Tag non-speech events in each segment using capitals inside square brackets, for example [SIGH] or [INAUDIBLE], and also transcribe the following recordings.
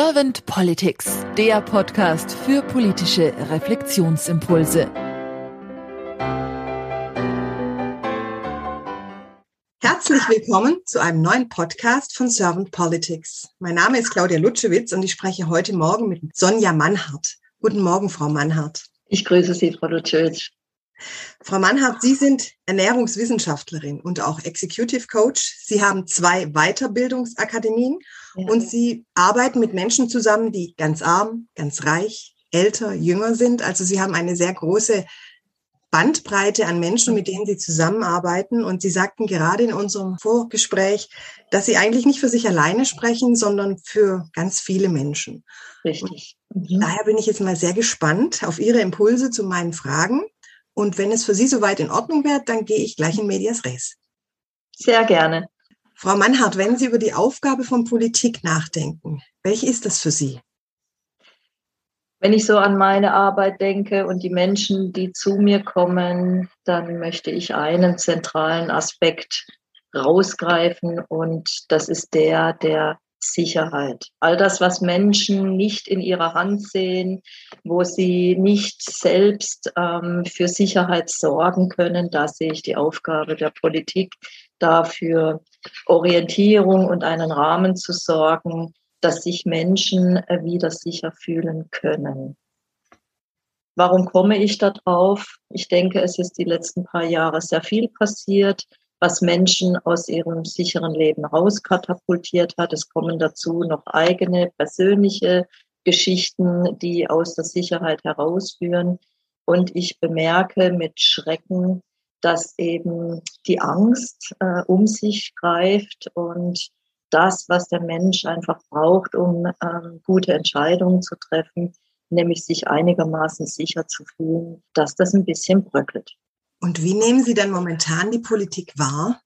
Servant Politics, der Podcast für politische Reflexionsimpulse. Herzlich willkommen zu einem neuen Podcast von Servant Politics. Mein Name ist Claudia Lutschewitz und ich spreche heute Morgen mit Sonja Mannhardt. Guten Morgen, Frau Mannhardt. Ich grüße Sie, Frau Lutschewitz. Frau Mannhardt, Sie sind Ernährungswissenschaftlerin und auch Executive Coach. Sie haben zwei Weiterbildungsakademien ja. und Sie arbeiten mit Menschen zusammen, die ganz arm, ganz reich, älter, jünger sind. Also Sie haben eine sehr große Bandbreite an Menschen, mit denen Sie zusammenarbeiten. Und Sie sagten gerade in unserem Vorgespräch, dass Sie eigentlich nicht für sich alleine sprechen, sondern für ganz viele Menschen. Richtig. Mhm. Daher bin ich jetzt mal sehr gespannt auf Ihre Impulse zu meinen Fragen. Und wenn es für Sie soweit in Ordnung wäre, dann gehe ich gleich in Medias Res. Sehr gerne. Frau Mannhardt, wenn Sie über die Aufgabe von Politik nachdenken, welche ist das für Sie? Wenn ich so an meine Arbeit denke und die Menschen, die zu mir kommen, dann möchte ich einen zentralen Aspekt rausgreifen und das ist der der Sicherheit. All das, was Menschen nicht in ihrer Hand sehen, wo sie nicht selbst ähm, für Sicherheit sorgen können, da sehe ich die Aufgabe der Politik, dafür Orientierung und einen Rahmen zu sorgen, dass sich Menschen äh, wieder sicher fühlen können. Warum komme ich da drauf? Ich denke, es ist die letzten paar Jahre sehr viel passiert was Menschen aus ihrem sicheren Leben rauskatapultiert hat. Es kommen dazu noch eigene persönliche Geschichten, die aus der Sicherheit herausführen. Und ich bemerke mit Schrecken, dass eben die Angst äh, um sich greift und das, was der Mensch einfach braucht, um ähm, gute Entscheidungen zu treffen, nämlich sich einigermaßen sicher zu fühlen, dass das ein bisschen bröckelt. Und wie nehmen Sie denn momentan die Politik wahr?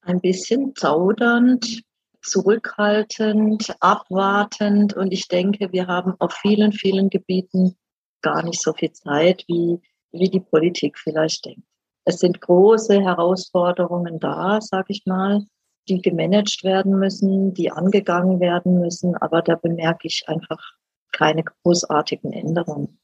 Ein bisschen zaudernd, zurückhaltend, abwartend. Und ich denke, wir haben auf vielen, vielen Gebieten gar nicht so viel Zeit, wie, wie die Politik vielleicht denkt. Es sind große Herausforderungen da, sage ich mal, die gemanagt werden müssen, die angegangen werden müssen. Aber da bemerke ich einfach keine großartigen Änderungen.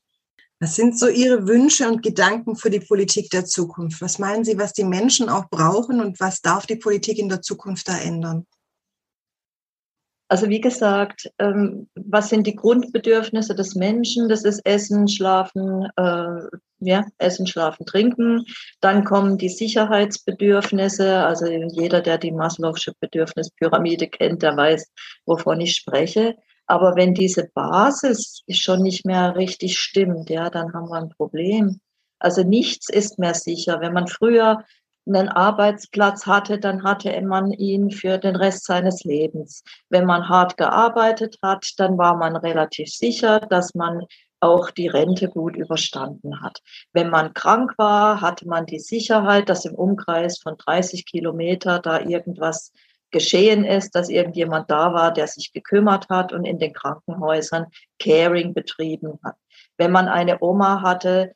Was sind so Ihre Wünsche und Gedanken für die Politik der Zukunft? Was meinen Sie, was die Menschen auch brauchen und was darf die Politik in der Zukunft da ändern? Also wie gesagt, ähm, was sind die Grundbedürfnisse des Menschen? Das ist Essen, Schlafen, äh, ja, Essen, Schlafen, Trinken. Dann kommen die Sicherheitsbedürfnisse. Also jeder, der die Maslow'sche Bedürfnispyramide kennt, der weiß, wovon ich spreche. Aber wenn diese Basis schon nicht mehr richtig stimmt, ja, dann haben wir ein Problem. Also nichts ist mehr sicher. Wenn man früher einen Arbeitsplatz hatte, dann hatte man ihn für den Rest seines Lebens. Wenn man hart gearbeitet hat, dann war man relativ sicher, dass man auch die Rente gut überstanden hat. Wenn man krank war, hatte man die Sicherheit, dass im Umkreis von 30 Kilometer da irgendwas geschehen ist, dass irgendjemand da war, der sich gekümmert hat und in den Krankenhäusern Caring betrieben hat. Wenn man eine Oma hatte,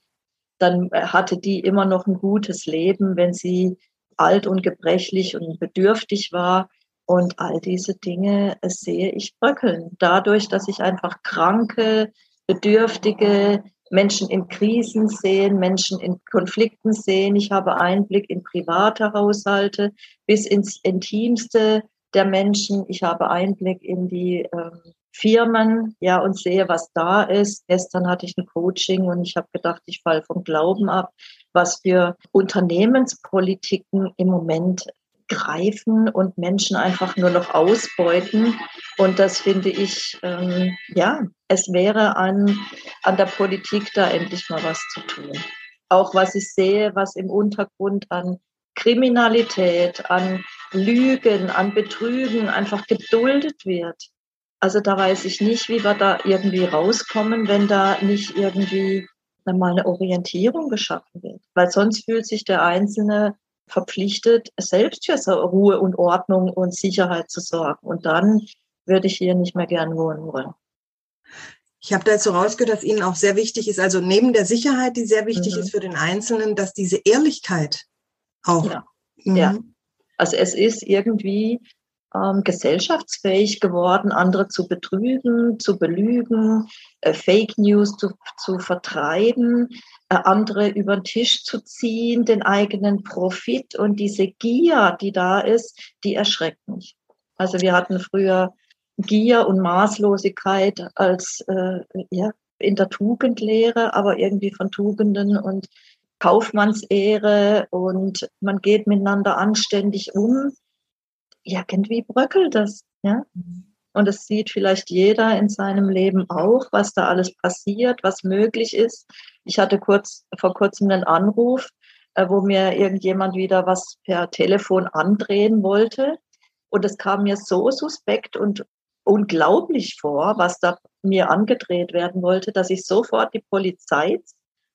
dann hatte die immer noch ein gutes Leben, wenn sie alt und gebrechlich und bedürftig war. Und all diese Dinge sehe ich bröckeln. Dadurch, dass ich einfach kranke, bedürftige, Menschen in Krisen sehen, Menschen in Konflikten sehen. Ich habe Einblick in private Haushalte bis ins Intimste der Menschen. Ich habe Einblick in die äh, Firmen, ja, und sehe, was da ist. Gestern hatte ich ein Coaching und ich habe gedacht, ich falle vom Glauben ab, was für Unternehmenspolitiken im Moment greifen und Menschen einfach nur noch ausbeuten. Und das finde ich, ähm, ja, es wäre an, an der Politik da endlich mal was zu tun. Auch was ich sehe, was im Untergrund an Kriminalität, an Lügen, an Betrügen einfach geduldet wird. Also da weiß ich nicht, wie wir da irgendwie rauskommen, wenn da nicht irgendwie mal eine Orientierung geschaffen wird. Weil sonst fühlt sich der Einzelne verpflichtet, selbst für Ruhe und Ordnung und Sicherheit zu sorgen. Und dann würde ich hier nicht mehr gern wohnen wollen. Ich habe dazu rausgehört, dass Ihnen auch sehr wichtig ist, also neben der Sicherheit, die sehr wichtig mhm. ist für den Einzelnen, dass diese Ehrlichkeit auch. Ja. Mhm. ja. Also es ist irgendwie ähm, gesellschaftsfähig geworden, andere zu betrügen, zu belügen, äh, Fake News zu, zu vertreiben, äh, andere über den Tisch zu ziehen, den eigenen Profit und diese Gier, die da ist, die erschreckt mich. Also wir hatten früher Gier und Maßlosigkeit als äh, ja, in der Tugendlehre, aber irgendwie von Tugenden und Kaufmannsehre und man geht miteinander anständig um irgendwie bröckelt das. Ja? Und es sieht vielleicht jeder in seinem Leben auch, was da alles passiert, was möglich ist. Ich hatte kurz vor kurzem einen Anruf, äh, wo mir irgendjemand wieder was per Telefon andrehen wollte. Und es kam mir so suspekt und unglaublich vor, was da mir angedreht werden wollte, dass ich sofort die Polizei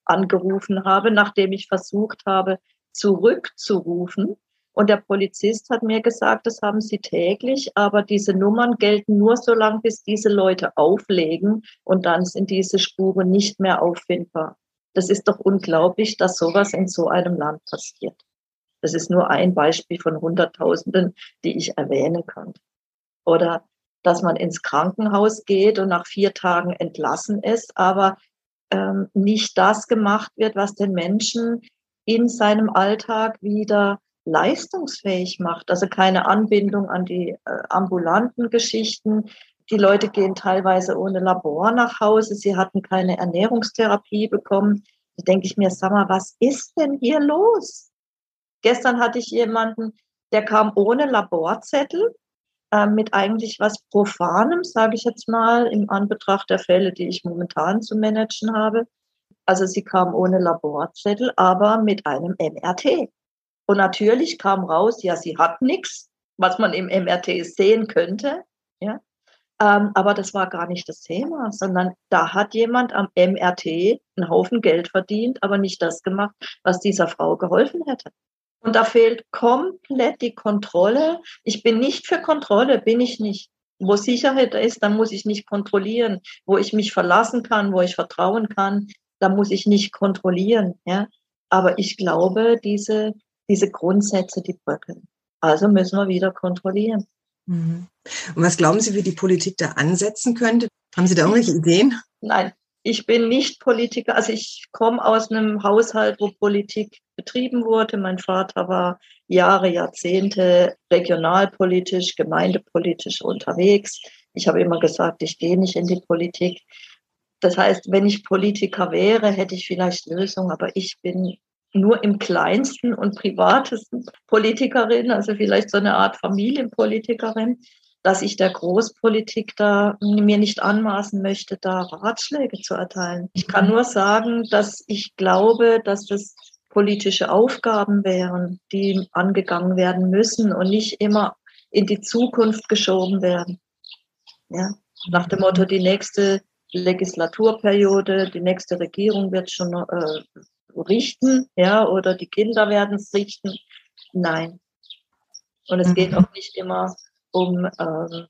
angerufen habe, nachdem ich versucht habe, zurückzurufen und der Polizist hat mir gesagt, das haben sie täglich, aber diese Nummern gelten nur so lange, bis diese Leute auflegen und dann sind diese Spuren nicht mehr auffindbar. Das ist doch unglaublich, dass sowas in so einem Land passiert. Das ist nur ein Beispiel von Hunderttausenden, die ich erwähnen kann. Oder dass man ins Krankenhaus geht und nach vier Tagen entlassen ist, aber ähm, nicht das gemacht wird, was den Menschen in seinem Alltag wieder leistungsfähig macht. Also keine Anbindung an die äh, ambulanten Geschichten. Die Leute gehen teilweise ohne Labor nach Hause. Sie hatten keine Ernährungstherapie bekommen. Da denke ich mir, sag mal, was ist denn hier los? Gestern hatte ich jemanden, der kam ohne Laborzettel, äh, mit eigentlich was Profanem, sage ich jetzt mal, im Anbetracht der Fälle, die ich momentan zu managen habe. Also sie kam ohne Laborzettel, aber mit einem MRT. Und natürlich kam raus, ja, sie hat nichts, was man im MRT sehen könnte. Ja? Ähm, aber das war gar nicht das Thema, sondern da hat jemand am MRT einen Haufen Geld verdient, aber nicht das gemacht, was dieser Frau geholfen hätte. Und da fehlt komplett die Kontrolle. Ich bin nicht für Kontrolle, bin ich nicht. Wo Sicherheit ist, dann muss ich nicht kontrollieren. Wo ich mich verlassen kann, wo ich vertrauen kann, da muss ich nicht kontrollieren. Ja? Aber ich glaube, diese diese Grundsätze, die bröckeln. Also müssen wir wieder kontrollieren. Mhm. Und was glauben Sie, wie die Politik da ansetzen könnte? Haben Sie da irgendwelche Ideen? Nein, ich bin nicht Politiker. Also ich komme aus einem Haushalt, wo Politik betrieben wurde. Mein Vater war Jahre, Jahrzehnte regionalpolitisch, gemeindepolitisch unterwegs. Ich habe immer gesagt, ich gehe nicht in die Politik. Das heißt, wenn ich Politiker wäre, hätte ich vielleicht Lösungen, aber ich bin nur im kleinsten und privatesten Politikerin, also vielleicht so eine Art Familienpolitikerin, dass ich der Großpolitik da mir nicht anmaßen möchte, da Ratschläge zu erteilen. Ich kann nur sagen, dass ich glaube, dass das politische Aufgaben wären, die angegangen werden müssen und nicht immer in die Zukunft geschoben werden. Ja, nach dem Motto, die nächste Legislaturperiode, die nächste Regierung wird schon äh, richten, ja, oder die Kinder werden es richten. Nein. Und es mhm. geht auch nicht immer um ähm,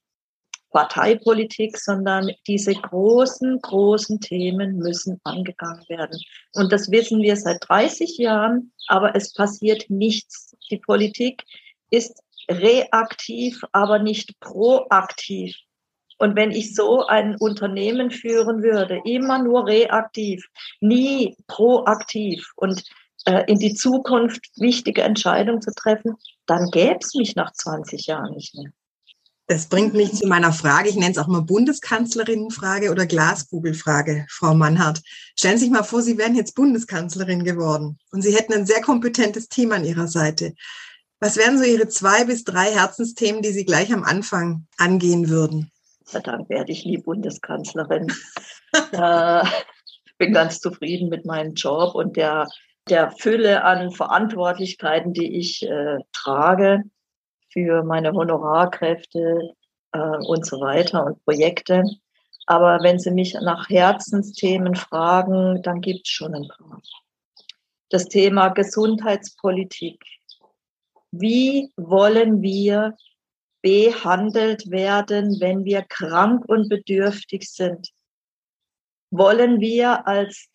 Parteipolitik, sondern diese großen, großen Themen müssen angegangen werden. Und das wissen wir seit 30 Jahren, aber es passiert nichts. Die Politik ist reaktiv, aber nicht proaktiv. Und wenn ich so ein Unternehmen führen würde, immer nur reaktiv, nie proaktiv und äh, in die Zukunft wichtige Entscheidungen zu treffen, dann gäbe es mich nach 20 Jahren nicht mehr. Das bringt mich zu meiner Frage, ich nenne es auch mal Bundeskanzlerinnenfrage oder Glaskugelfrage, Frau Mannhardt. Stellen Sie sich mal vor, Sie wären jetzt Bundeskanzlerin geworden und Sie hätten ein sehr kompetentes Team an Ihrer Seite. Was wären so Ihre zwei bis drei Herzensthemen, die Sie gleich am Anfang angehen würden? Dank werde ich nie Bundeskanzlerin. [LAUGHS] äh, bin ganz zufrieden mit meinem Job und der, der Fülle an Verantwortlichkeiten, die ich äh, trage für meine Honorarkräfte äh, und so weiter und Projekte. Aber wenn Sie mich nach Herzensthemen fragen, dann gibt es schon ein paar. Das Thema Gesundheitspolitik. Wie wollen wir behandelt werden, wenn wir krank und bedürftig sind? Wollen wir als,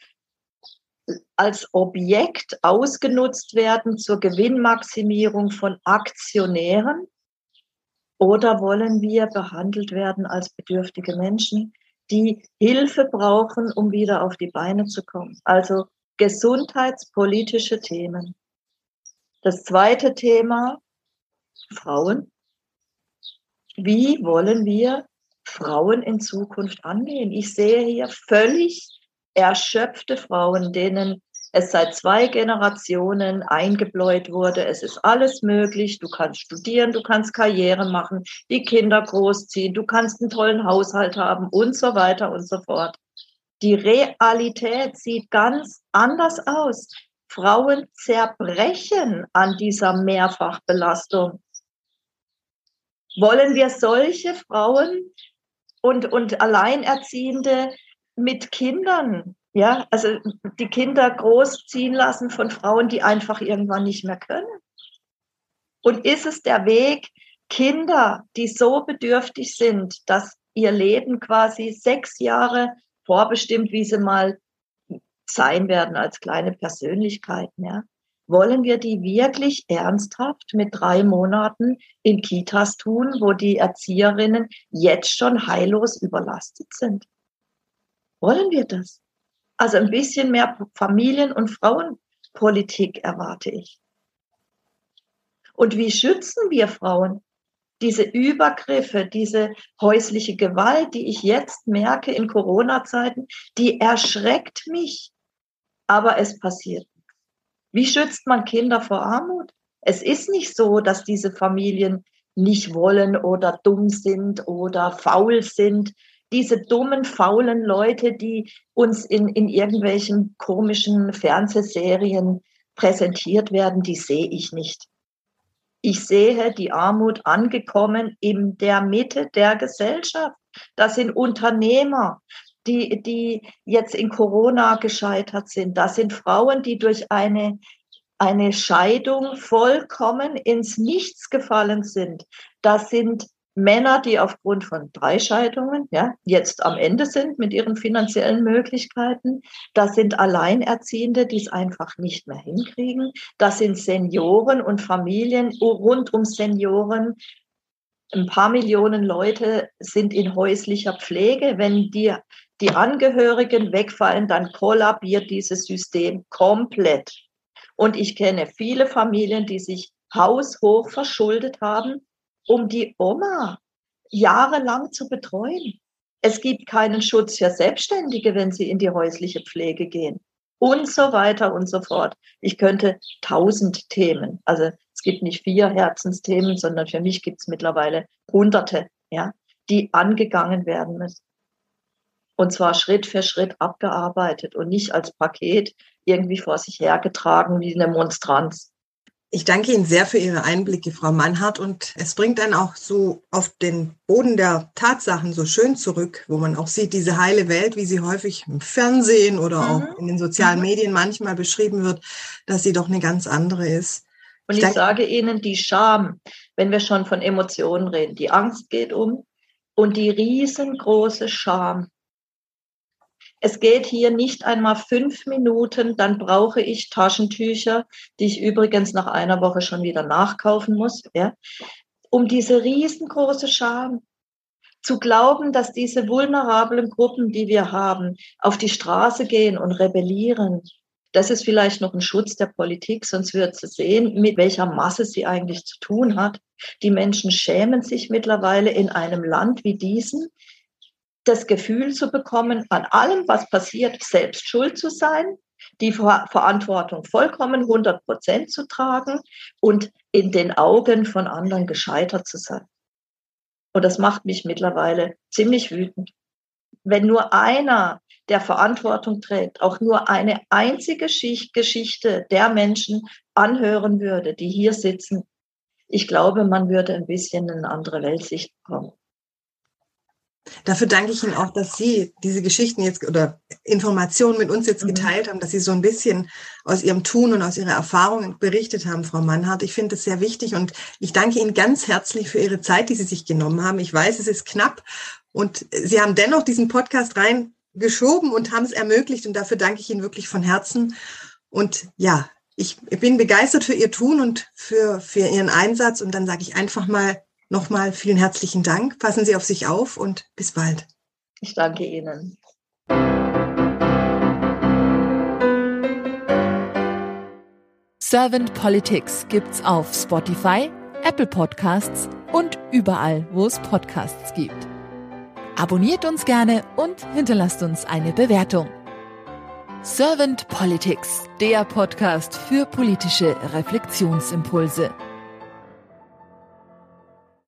als Objekt ausgenutzt werden zur Gewinnmaximierung von Aktionären? Oder wollen wir behandelt werden als bedürftige Menschen, die Hilfe brauchen, um wieder auf die Beine zu kommen? Also gesundheitspolitische Themen. Das zweite Thema, Frauen. Wie wollen wir Frauen in Zukunft angehen? Ich sehe hier völlig erschöpfte Frauen, denen es seit zwei Generationen eingebläut wurde. Es ist alles möglich. Du kannst studieren, du kannst Karriere machen, die Kinder großziehen, du kannst einen tollen Haushalt haben und so weiter und so fort. Die Realität sieht ganz anders aus. Frauen zerbrechen an dieser Mehrfachbelastung. Wollen wir solche Frauen und, und Alleinerziehende mit Kindern ja, also die Kinder großziehen lassen von Frauen, die einfach irgendwann nicht mehr können. Und ist es der Weg, Kinder, die so bedürftig sind, dass ihr Leben quasi sechs Jahre vorbestimmt, wie sie mal sein werden als kleine Persönlichkeiten, ja? Wollen wir die wirklich ernsthaft mit drei Monaten in Kitas tun, wo die Erzieherinnen jetzt schon heillos überlastet sind? Wollen wir das? Also ein bisschen mehr Familien- und Frauenpolitik erwarte ich. Und wie schützen wir Frauen? Diese Übergriffe, diese häusliche Gewalt, die ich jetzt merke in Corona-Zeiten, die erschreckt mich. Aber es passiert. Wie schützt man Kinder vor Armut? Es ist nicht so, dass diese Familien nicht wollen oder dumm sind oder faul sind, diese dummen, faulen Leute, die uns in, in irgendwelchen komischen Fernsehserien präsentiert werden, die sehe ich nicht. Ich sehe die Armut angekommen in der Mitte der Gesellschaft. Das sind Unternehmer, die, die jetzt in Corona gescheitert sind. Das sind Frauen, die durch eine, eine Scheidung vollkommen ins Nichts gefallen sind. Das sind Männer, die aufgrund von drei Scheidungen ja, jetzt am Ende sind mit ihren finanziellen Möglichkeiten. Das sind Alleinerziehende, die es einfach nicht mehr hinkriegen. Das sind Senioren und Familien rund um Senioren. Ein paar Millionen Leute sind in häuslicher Pflege. Wenn die, die Angehörigen wegfallen, dann kollabiert dieses System komplett. Und ich kenne viele Familien, die sich haushoch verschuldet haben, um die Oma jahrelang zu betreuen. Es gibt keinen Schutz für Selbstständige, wenn sie in die häusliche Pflege gehen. Und so weiter und so fort. Ich könnte tausend Themen, also es gibt nicht vier Herzensthemen, sondern für mich gibt es mittlerweile hunderte, ja, die angegangen werden müssen. Und zwar Schritt für Schritt abgearbeitet und nicht als Paket irgendwie vor sich hergetragen wie eine Monstranz. Ich danke Ihnen sehr für Ihre Einblicke, Frau Mannhardt. Und es bringt dann auch so auf den Boden der Tatsachen so schön zurück, wo man auch sieht, diese heile Welt, wie sie häufig im Fernsehen oder mhm. auch in den sozialen mhm. Medien manchmal beschrieben wird, dass sie doch eine ganz andere ist. Und ich, ich sage Ihnen, die Scham, wenn wir schon von Emotionen reden, die Angst geht um und die riesengroße Scham, es geht hier nicht einmal fünf Minuten, dann brauche ich Taschentücher, die ich übrigens nach einer Woche schon wieder nachkaufen muss, ja, um diese riesengroße Scham zu glauben, dass diese vulnerablen Gruppen, die wir haben, auf die Straße gehen und rebellieren. Das ist vielleicht noch ein Schutz der Politik, sonst wird sie sehen, mit welcher Masse sie eigentlich zu tun hat. Die Menschen schämen sich mittlerweile in einem Land wie diesem, das Gefühl zu bekommen, an allem, was passiert, selbst schuld zu sein, die Verantwortung vollkommen 100 Prozent zu tragen und in den Augen von anderen gescheitert zu sein. Und das macht mich mittlerweile ziemlich wütend. Wenn nur einer der Verantwortung trägt, auch nur eine einzige Geschichte der Menschen anhören würde, die hier sitzen, ich glaube, man würde ein bisschen eine andere Weltsicht bekommen. Dafür danke ich Ihnen auch, dass Sie diese Geschichten jetzt oder Informationen mit uns jetzt mhm. geteilt haben, dass Sie so ein bisschen aus Ihrem Tun und aus Ihrer Erfahrung berichtet haben, Frau Mannhardt. Ich finde das sehr wichtig und ich danke Ihnen ganz herzlich für Ihre Zeit, die Sie sich genommen haben. Ich weiß, es ist knapp und Sie haben dennoch diesen Podcast reingeschoben und haben es ermöglicht und dafür danke ich Ihnen wirklich von Herzen. Und ja, ich bin begeistert für Ihr Tun und für, für Ihren Einsatz und dann sage ich einfach mal Nochmal vielen herzlichen Dank. Passen Sie auf sich auf und bis bald. Ich danke Ihnen. Servant Politics gibt's auf Spotify, Apple Podcasts und überall, wo es Podcasts gibt. Abonniert uns gerne und hinterlasst uns eine Bewertung. Servant Politics, der Podcast für politische Reflexionsimpulse.